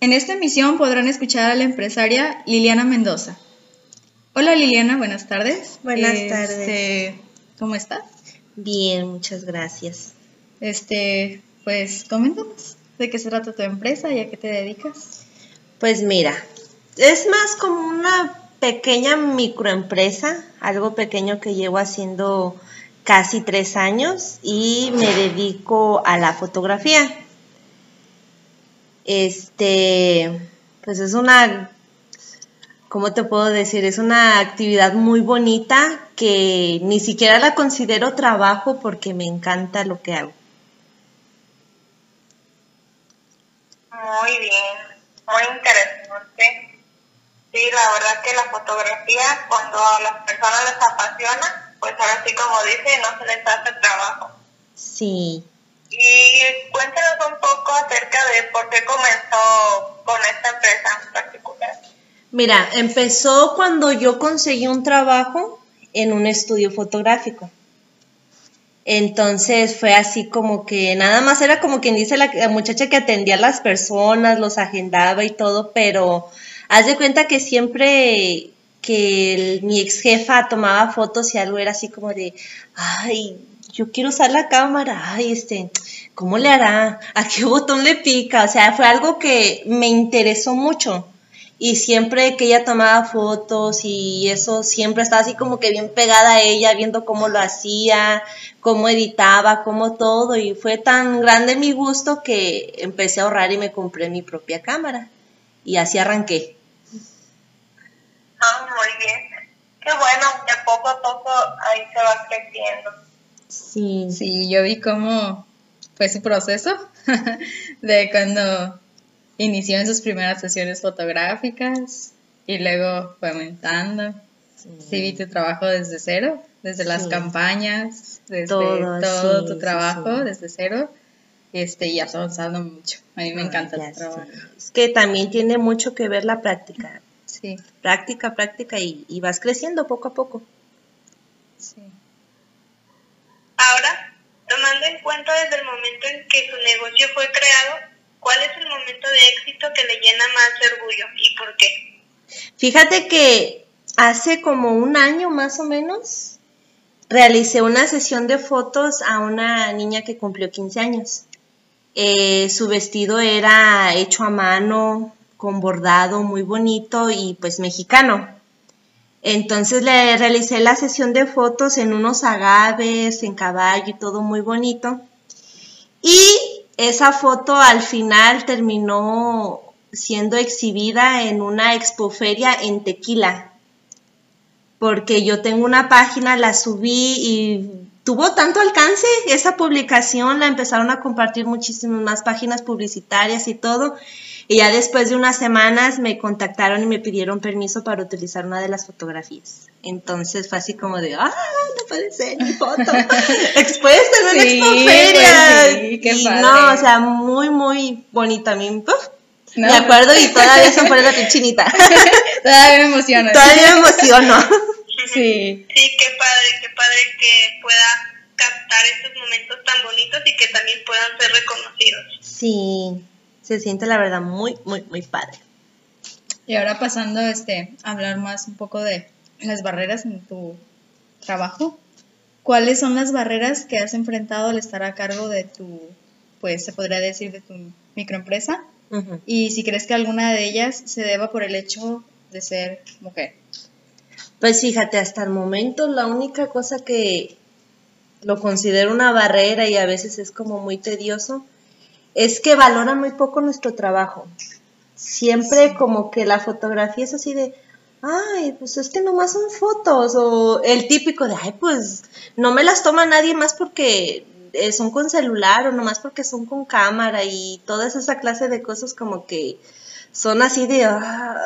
En esta emisión podrán escuchar a la empresaria Liliana Mendoza. Hola Liliana, buenas tardes. Buenas Este, tardes. ¿Cómo estás? Bien, muchas gracias. Este, pues coméntanos de qué se trata tu empresa y a qué te dedicas. Pues mira, es más como una pequeña microempresa, algo pequeño que llevo haciendo casi tres años y me dedico a la fotografía. Este, pues es una, ¿cómo te puedo decir? Es una actividad muy bonita que ni siquiera la considero trabajo porque me encanta lo que hago. Muy bien, muy interesante. Sí, la verdad que la fotografía, cuando a las personas les apasiona, pues ahora sí como dice, no se les hace trabajo. Sí. Un poco acerca de por qué comenzó con esta empresa en particular. Mira, empezó cuando yo conseguí un trabajo en un estudio fotográfico. Entonces fue así como que nada más era como quien dice la, muchacha que atendía a las personas, los agendaba y todo, pero haz de cuenta que siempre que mi ex jefa tomaba fotos y algo era así como de, ay, yo quiero usar la cámara, ay, este, ¿cómo le hará? ¿A qué botón le pica? O sea, fue algo que me interesó mucho. Y siempre que ella tomaba fotos y eso, siempre estaba así como que bien pegada a ella, viendo cómo lo hacía, cómo editaba, cómo todo. Y fue tan grande mi gusto que empecé a ahorrar y me compré mi propia cámara. Y así arranqué. Ah, muy bien. Qué bueno, de poco a poco ahí se va creciendo. Sí. Sí, yo vi cómo fue su proceso de cuando inició en sus primeras sesiones fotográficas y luego fue aumentando. Sí, vi tu trabajo desde cero, desde las campañas, desde Todo, todo, sí, tu trabajo desde cero. Este, y has avanzado mucho. A mí me encanta tu trabajo. Es que también tiene mucho que ver la práctica. Sí, Práctica, práctica y, y vas creciendo poco a poco. sí. Ahora, tomando en cuenta desde el momento en que su negocio fue creado, ¿cuál es el momento de éxito que le llena más de orgullo y por qué? Fíjate que hace como un año más o menos realicé una sesión de fotos a una niña que cumplió 15 años. Eh, su vestido era hecho a mano, con bordado muy bonito y pues mexicano. Entonces le realicé la sesión de fotos en unos agaves, en caballo y todo muy bonito. Y esa foto al final terminó siendo exhibida en una expoferia en Tequila. Porque yo tengo una página, la subí y tuvo tanto alcance esa publicación, la empezaron a compartir muchísimas más páginas publicitarias y todo. Y ya después de unas semanas me contactaron y me pidieron permiso para utilizar una de las fotografías. Entonces fue así como de, ah, no puede ser mi foto. Expuesta en una Sí, expoferia. pues sí, qué y padre. no, o sea, muy, muy bonita. A mí, uf, No, me acuerdo y todavía se me pone la piel chinita. Todavía me emociona. todavía me emociono. Sí, Sí, qué padre, qué padre que pueda captar estos momentos tan bonitos y que también puedan ser reconocidos. Sí, se siente la verdad muy, muy, muy padre. Y ahora pasando este, a hablar más un poco de las barreras en tu trabajo. ¿Cuáles son las barreras que has enfrentado al estar a cargo de tu, pues se podría decir, de tu microempresa? Y si crees que alguna de ellas se deba por el hecho de ser mujer. Pues fíjate, hasta el momento la única cosa que lo considero una barrera y a veces es como muy tedioso es que valoran muy poco nuestro trabajo. Siempre como que la fotografía es así de, ay, pues es que nomás son fotos o el típico de, ay, pues no me las toma nadie más porque eh, son con celular o nomás porque son con cámara y toda esa clase de cosas como que son así de... ah,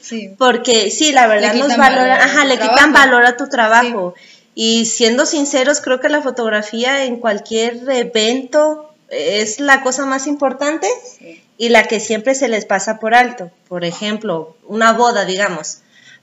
Sí. porque sí, la verdad nos quitan valoran, ajá, le quitan trabajo. valor a tu trabajo. Y siendo sinceros, creo que la fotografía en cualquier evento es la cosa más importante y la que siempre se les pasa por alto. Por ejemplo, una boda, digamos.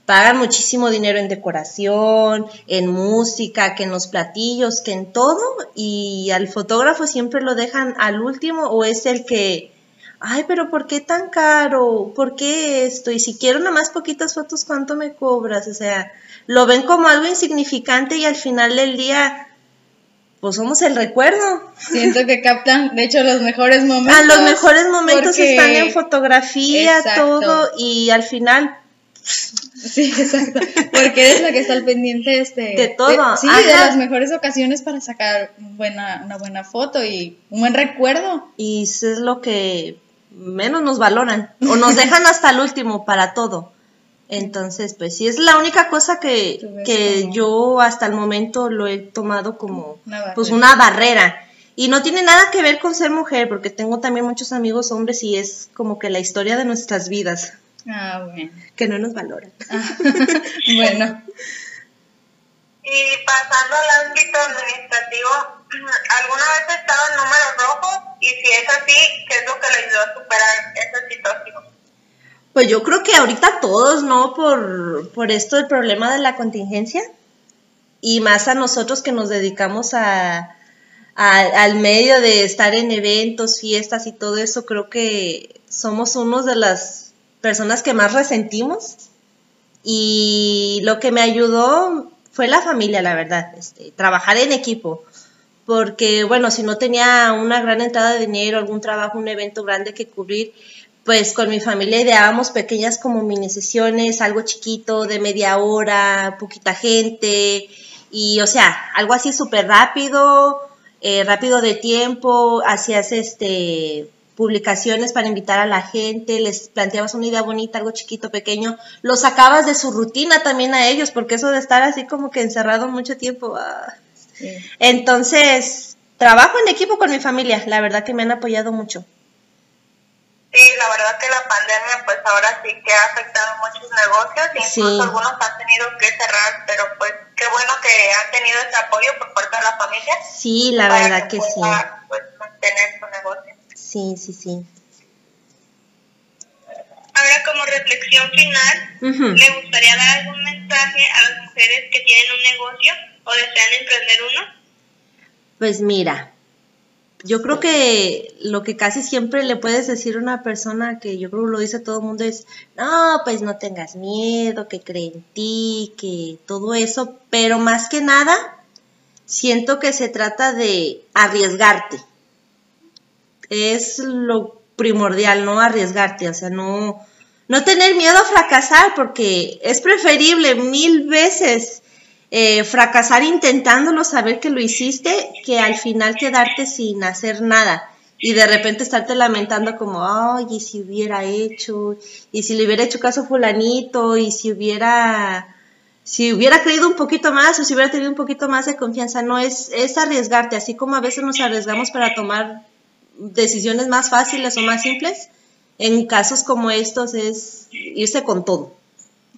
Pagan muchísimo dinero en decoración, en música, que en los platillos, que en todo, y al fotógrafo siempre lo dejan al último o es el que, ay, pero ¿por qué tan caro? ¿Por qué esto? Y si quiero nada más poquitas fotos, ¿cuánto me cobras? O sea, lo ven como algo insignificante y al final del día, pues somos el recuerdo. Siento que captan, de hecho, los mejores momentos. A los mejores momentos porque- están en fotografía, Exacto. todo, y al final, Sí, exacto. Porque eres la que está al pendiente este, De todo, sí, de las mejores ocasiones para sacar buena, una buena foto y un buen recuerdo. y eso es lo que menos nos valoran, o nos dejan hasta el último para todo. Entonces, pues sí, es la única cosa que, que como- yo hasta el momento lo he tomado como Una barrera. pues una barrera. Y no tiene nada que ver con ser mujer, porque tengo también muchos amigos hombres y es como que la historia de nuestras vidas, Ah, bueno. que no nos valoran. bueno, Y pasando al ámbito administrativo, ¿alguna vez ha estado en números rojos? Y si es así, ¿qué es lo que le ayudó a superar esa situación? Pues yo creo que ahorita todos, ¿no? Por, por esto del problema de la contingencia y más a nosotros que nos dedicamos a, al medio de estar en eventos, fiestas y todo eso, creo que somos unos de las personas que más resentimos y lo que me ayudó fue la familia, la verdad, este, trabajar en equipo. Porque, bueno, si no tenía una gran entrada de dinero, algún trabajo, un evento grande que cubrir, pues con mi familia ideábamos pequeñas como mini sesiones, algo chiquito, de media hora, poquita gente, y o sea, algo así súper rápido, eh, rápido de tiempo, hacías este publicaciones para invitar a la gente, les planteabas una idea bonita, algo chiquito, pequeño, lo sacabas de su rutina también a ellos, porque eso de estar así como que encerrado mucho tiempo, ah. sí. entonces, trabajo en equipo con mi familia, la verdad que me han apoyado mucho. Sí, la verdad que la pandemia pues ahora sí que ha afectado muchos negocios, incluso Sí. algunos han tenido que cerrar, pero pues qué bueno que han tenido ese apoyo por parte de la familia. Sí, la para verdad que sí. pueda, Pues mantener su negocio. Sí, sí, sí. Ahora como reflexión final, Ujú. ¿le gustaría dar algún mensaje a las mujeres que tienen un negocio o desean emprender uno? Pues mira, yo creo que lo que casi siempre le puedes decir a una persona que yo creo que lo dice todo el mundo es, no, pues no tengas miedo, que cree en ti, que todo eso, pero más que nada, siento que se trata de arriesgarte. Es lo primordial, no arriesgarte, o sea, no, no tener miedo a fracasar, porque es preferible mil veces eh, fracasar intentándolo, saber que lo hiciste, que al final quedarte sin hacer nada y de repente estarte lamentando como, ay, y si hubiera hecho, y si le hubiera hecho caso a fulanito, y si hubiera, si hubiera creído un poquito más, o si hubiera tenido un poquito más de confianza, no, es, es arriesgarte, así como a veces nos arriesgamos para tomar decisiones más fáciles o más simples, en casos como estos es irse con todo,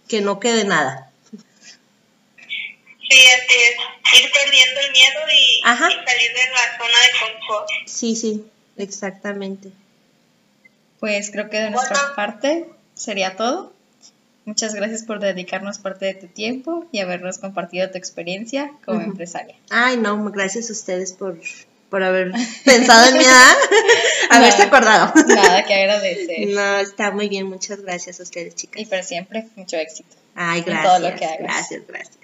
que no quede nada. Sí, así es. Ir perdiendo el miedo y, Ajá. y salir de la zona de confort. Sí, sí, exactamente. Pues creo que de nuestra Bueno. parte sería todo. Muchas gracias por dedicarnos parte de tu tiempo y habernos compartido tu experiencia como empresaria. Ay, no, gracias a ustedes por, por haber pensado en mi edad, haberse Nada. acordado. Nada que agradecer. No, está muy bien, muchas gracias a ustedes, chicas. Y para siempre, mucho éxito. Ay, en gracias. todo lo que hagas. Gracias, gracias.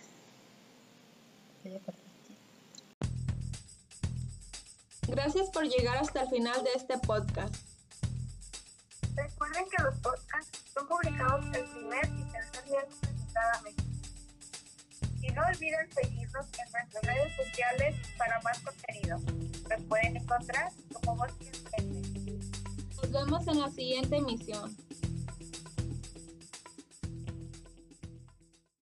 Gracias por llegar hasta el final de este podcast. Recuerden que los podcasts son publicados el primer y tercer viernes de cada mes. Y no olviden seguirnos en nuestras redes sociales para más contenido. Nos pueden encontrar como Voz. Nos vemos en la siguiente emisión.